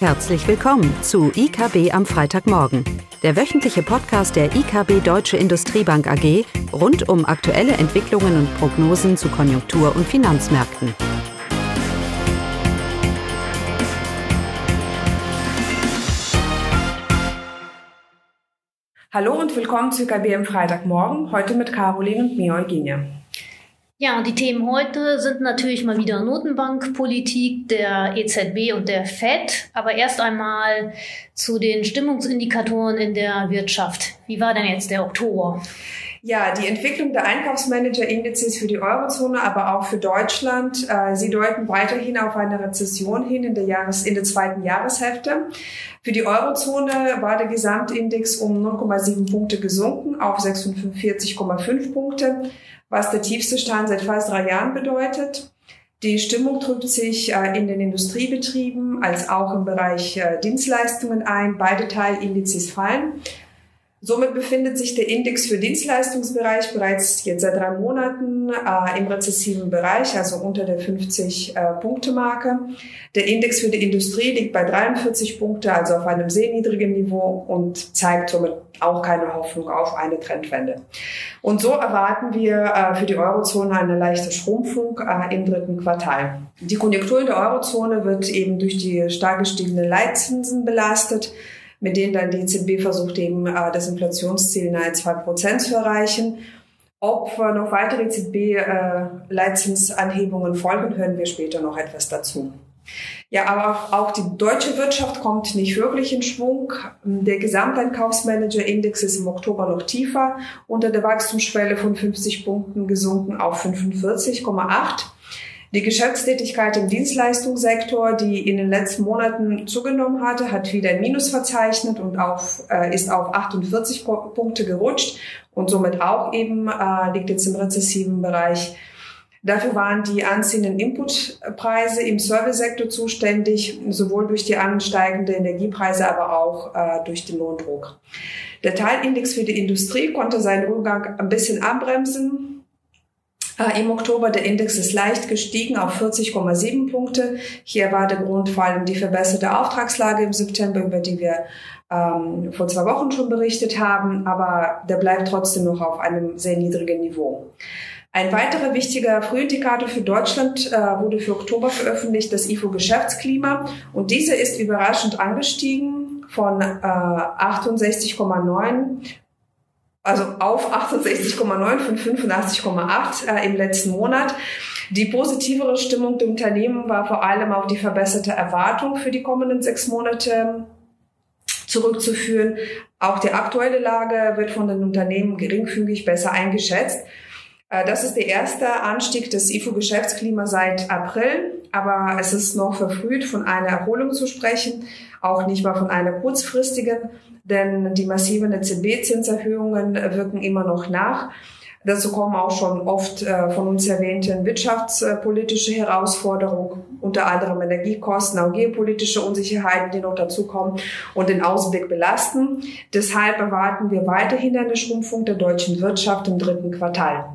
Herzlich willkommen zu IKB am Freitagmorgen, der wöchentliche Podcast der IKB Deutsche Industriebank AG rund um aktuelle Entwicklungen und Prognosen zu Konjunktur- und Finanzmärkten. Hallo und willkommen zu IKB am Freitagmorgen, heute mit Caroline und mir, Eugenia. Ja, die Themen heute sind natürlich mal wieder Notenbankpolitik der EZB und der FED. Aber erst einmal zu den Stimmungsindikatoren in der Wirtschaft. Wie war denn jetzt der Oktober? Ja, die Entwicklung der Einkaufsmanager-Indizes für die Eurozone, aber auch für Deutschland, äh, sie deuten weiterhin auf eine Rezession hin in der, Jahres-, in der zweiten Jahreshälfte. Für die Eurozone war der Gesamtindex um 0,7 Punkte gesunken auf 46,5 Punkte was der tiefste Stand seit fast drei Jahren bedeutet. Die Stimmung drückt sich äh, in den Industriebetrieben als auch im Bereich äh, Dienstleistungen ein. Beide Teilindizes fallen. Somit befindet sich der Index für Dienstleistungsbereich bereits jetzt seit drei Monaten äh, im rezessiven Bereich, also unter der 50-Punkte-Marke. Äh, der Index für die Industrie liegt bei 43 Punkte, also auf einem sehr niedrigen Niveau und zeigt somit auch keine Hoffnung auf eine Trendwende. Und so erwarten wir äh, für die Eurozone eine leichte Schrumpfung äh, im dritten Quartal. Die Konjunktur in der Eurozone wird eben durch die stark gestiegenen Leitzinsen belastet mit denen dann die EZB versucht eben äh, das Inflationsziel nahe zwei Prozent zu erreichen. Ob äh, noch weitere EZB-Leitzinsanhebungen äh, folgen, hören wir später noch etwas dazu. Ja, aber auch die deutsche Wirtschaft kommt nicht wirklich in Schwung. Der Gesamteinkaufsmanager-Index ist im Oktober noch tiefer, unter der Wachstumsschwelle von 50 Punkten gesunken auf 45,8. Die Geschäftstätigkeit im Dienstleistungssektor, die in den letzten Monaten zugenommen hatte, hat wieder ein Minus verzeichnet und auf, äh, ist auf 48 Punkte gerutscht und somit auch eben äh, liegt jetzt im rezessiven Bereich. Dafür waren die anziehenden Inputpreise im Servicesektor zuständig, sowohl durch die ansteigende Energiepreise, aber auch äh, durch den Lohndruck. Der Teilindex für die Industrie konnte seinen Rückgang ein bisschen abbremsen. Äh, Im Oktober der Index ist leicht gestiegen auf 40,7 Punkte. Hier war der Grund vor allem die verbesserte Auftragslage im September, über die wir ähm, vor zwei Wochen schon berichtet haben, aber der bleibt trotzdem noch auf einem sehr niedrigen Niveau. Ein weiterer wichtiger Frühindikator für Deutschland äh, wurde für Oktober veröffentlicht, das IFO-Geschäftsklima. Und dieser ist überraschend angestiegen von äh, 68,9 also auf 68,9 von 85,8 äh, im letzten Monat. Die positivere Stimmung der Unternehmen war vor allem auf die verbesserte Erwartung für die kommenden sechs Monate zurückzuführen. Auch die aktuelle Lage wird von den Unternehmen geringfügig besser eingeschätzt. Äh, das ist der erste Anstieg des IFO-Geschäftsklimas seit April, aber es ist noch verfrüht, von einer Erholung zu sprechen, auch nicht mal von einer kurzfristigen denn die massiven EZB-Zinserhöhungen wirken immer noch nach. Dazu kommen auch schon oft äh, von uns erwähnten wirtschaftspolitische Herausforderungen, unter anderem Energiekosten, auch geopolitische Unsicherheiten, die noch dazukommen und den Ausblick belasten. Deshalb erwarten wir weiterhin eine Schrumpfung der deutschen Wirtschaft im dritten Quartal.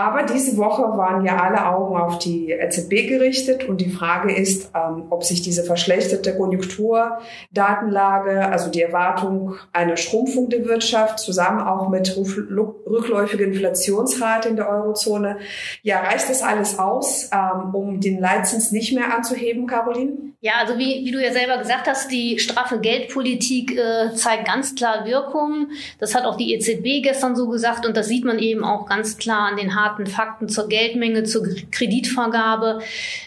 Aber diese Woche waren ja alle Augen auf die EZB gerichtet und die Frage ist, ähm, ob sich diese verschlechterte Konjunkturdatenlage, also die Erwartung einer Schrumpfung der Wirtschaft, zusammen auch mit rückläufiger Inflationsrate in der Eurozone, ja, reicht das alles aus, ähm, um den Leitzins nicht mehr anzuheben, Caroline? Ja, also wie, wie du ja selber gesagt hast, die straffe Geldpolitik äh, zeigt ganz klar Wirkung. Das hat auch die EZB gestern so gesagt und das sieht man eben auch ganz klar an den harten Fakten zur Geldmenge, zur Kreditvergabe.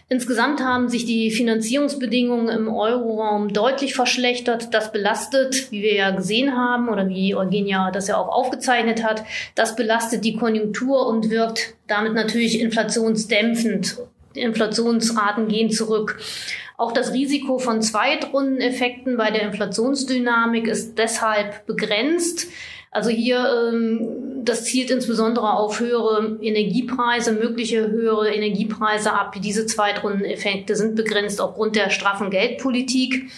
Insgesamt haben sich die Finanzierungsbedingungen im Euroraum deutlich verschlechtert. Das belastet, wie wir ja gesehen haben oder wie Eugenia das ja auch aufgezeichnet hat, das belastet die Konjunktur und wirkt damit natürlich inflationsdämpfend. Die Inflationsraten gehen zurück. Auch das Risiko von Zweitrundeneffekten bei der Inflationsdynamik ist deshalb begrenzt. Also hier, ähm, das zielt insbesondere auf höhere Energiepreise, mögliche höhere Energiepreise ab. Diese Zweitrundeneffekte sind begrenzt aufgrund der straffen Geldpolitik.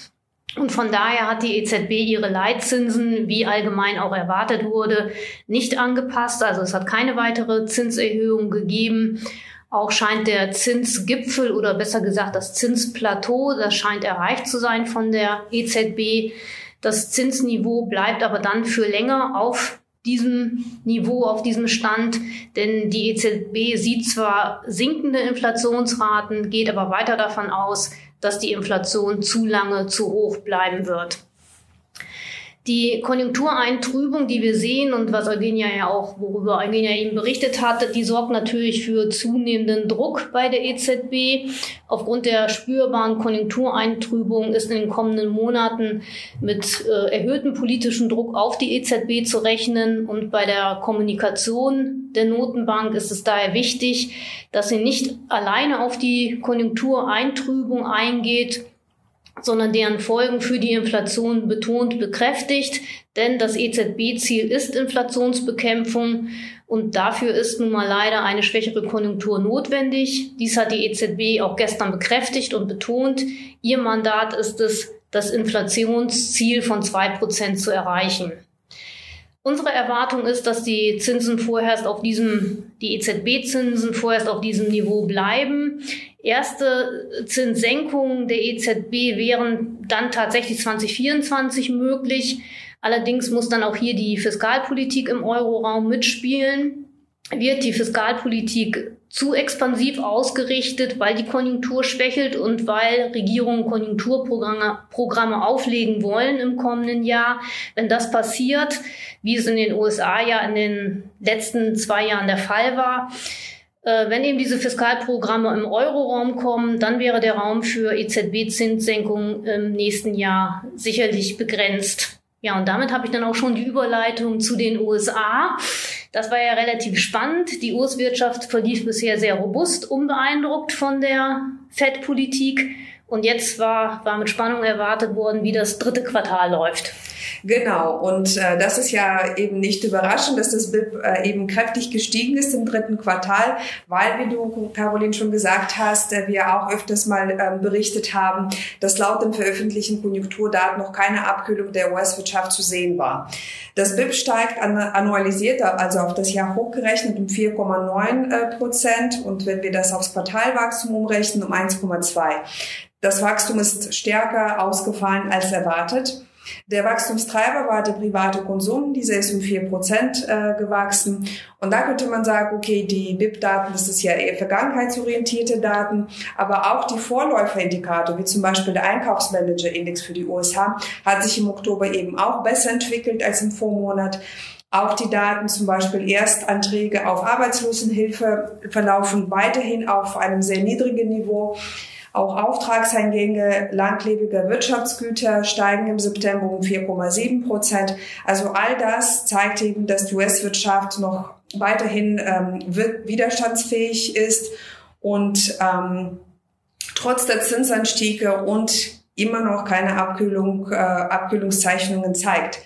Und von daher hat die EZB ihre Leitzinsen, wie allgemein auch erwartet wurde, nicht angepasst. Also es hat keine weitere Zinserhöhung gegeben. Auch scheint der Zinsgipfel oder besser gesagt das Zinsplateau, das scheint erreicht zu sein von der EZB. Das Zinsniveau bleibt aber dann für länger auf diesem Niveau, auf diesem Stand, denn die EZB sieht zwar sinkende Inflationsraten, geht aber weiter davon aus, dass die Inflation zu lange zu hoch bleiben wird. Die Konjunktureintrübung, die wir sehen und was Eugenia ja auch, worüber Eugenia eben berichtet hat, die sorgt natürlich für zunehmenden Druck bei der EZB. Aufgrund der spürbaren Konjunktureintrübung ist in den kommenden Monaten mit äh, erhöhtem politischen Druck auf die EZB zu rechnen. Und bei der Kommunikation der Notenbank ist es daher wichtig, dass sie nicht alleine auf die Konjunktureintrübung eingeht, sondern deren Folgen für die Inflation betont bekräftigt. Denn das EZB-Ziel ist Inflationsbekämpfung und dafür ist nun mal leider eine schwächere Konjunktur notwendig. Dies hat die EZB auch gestern bekräftigt und betont. Ihr Mandat ist es, das Inflationsziel von zwei Prozent zu erreichen. Unsere Erwartung ist, dass die Zinsen vorerst auf diesem, die EZB-Zinsen vorerst auf diesem Niveau bleiben. Erste Zinssenkungen der EZB wären dann tatsächlich 2024 möglich. Allerdings muss dann auch hier die Fiskalpolitik im Euroraum mitspielen. Wird die Fiskalpolitik zu expansiv ausgerichtet, weil die Konjunktur schwächelt und weil Regierungen Konjunkturprogramme Programme auflegen wollen im kommenden Jahr. Wenn das passiert, wie es in den USA ja in den letzten zwei Jahren der Fall war, wenn eben diese Fiskalprogramme im Euroraum kommen, dann wäre der Raum für EZB-Zinssenkungen im nächsten Jahr sicherlich begrenzt. Ja, und damit habe ich dann auch schon die Überleitung zu den USA. Das war ja relativ spannend. Die US-Wirtschaft verlief bisher sehr robust, unbeeindruckt von der Fed-Politik. Und jetzt war, war mit Spannung erwartet worden, wie das dritte Quartal läuft. Genau, und äh, das ist ja eben nicht überraschend, dass das BIP äh, eben kräftig gestiegen ist im dritten Quartal, weil, wie du, Caroline, schon gesagt hast, äh, wir auch öfters mal äh, berichtet haben, dass laut den veröffentlichten Konjunkturdaten noch keine Abkühlung der US-Wirtschaft zu sehen war. Das BIP steigt an, annualisiert, also auf das Jahr hochgerechnet um 4,9 äh, Prozent und wenn wir das aufs Quartalwachstum umrechnen, um 1,2. Das Wachstum ist stärker ausgefallen als erwartet. Der Wachstumstreiber war der private Konsum, dieser ist um vier Prozent äh, gewachsen. Und da könnte man sagen, okay, die BIP-Daten, das ist ja eher vergangenheitsorientierte Daten, aber auch die Vorläuferindikator, wie zum Beispiel der Einkaufsmanager-Index für die USA, hat sich im Oktober eben auch besser entwickelt als im Vormonat. Auch die Daten, zum Beispiel Erstanträge auf Arbeitslosenhilfe, verlaufen weiterhin auf einem sehr niedrigen Niveau. Auch Auftragseingänge langlebiger Wirtschaftsgüter steigen im September um 4,7 Prozent. Also all das zeigt eben, dass die US-Wirtschaft noch weiterhin ähm, widerstandsfähig ist und ähm, trotz der Zinsanstiege und immer noch keine Abkühlung, äh, Abkühlungszeichnungen zeigt.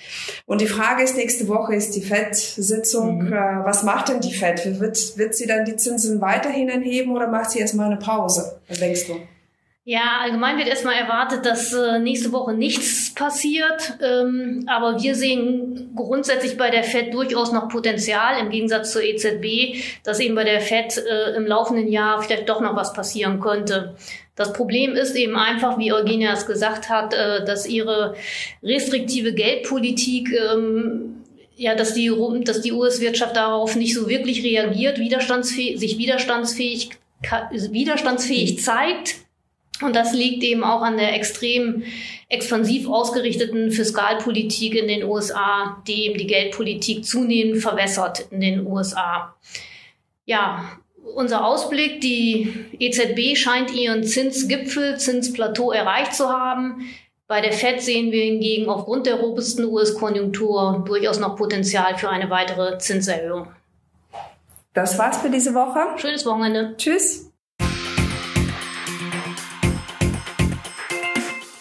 Und die Frage ist, nächste Woche ist die FED-Sitzung. Mhm. Äh, was macht denn die FED? Wird, wird sie dann die Zinsen weiterhin anheben oder macht sie erstmal eine Pause? Was denkst du? Ja, allgemein wird erstmal erwartet, dass äh, nächste Woche nichts passiert. Ähm, aber wir sehen grundsätzlich bei der FED durchaus noch Potenzial im Gegensatz zur EZB, dass eben bei der FED äh, im laufenden Jahr vielleicht doch noch was passieren könnte. Das Problem ist eben einfach, wie Eugenia es gesagt hat, äh, dass ihre restriktive Geldpolitik ähm, ja, dass die, dass die US-Wirtschaft darauf nicht so wirklich reagiert, widerstandsfähig, sich widerstandsfähig, widerstandsfähig zeigt und das liegt eben auch an der extrem expansiv ausgerichteten Fiskalpolitik in den USA, die eben die Geldpolitik zunehmend verwässert in den USA. Ja, unser Ausblick, die EZB scheint ihren Zinsgipfel, Zinsplateau erreicht zu haben. Bei der Fed sehen wir hingegen aufgrund der robusten US-Konjunktur durchaus noch Potenzial für eine weitere Zinserhöhung. Das war's für diese Woche. Schönes Wochenende. Tschüss.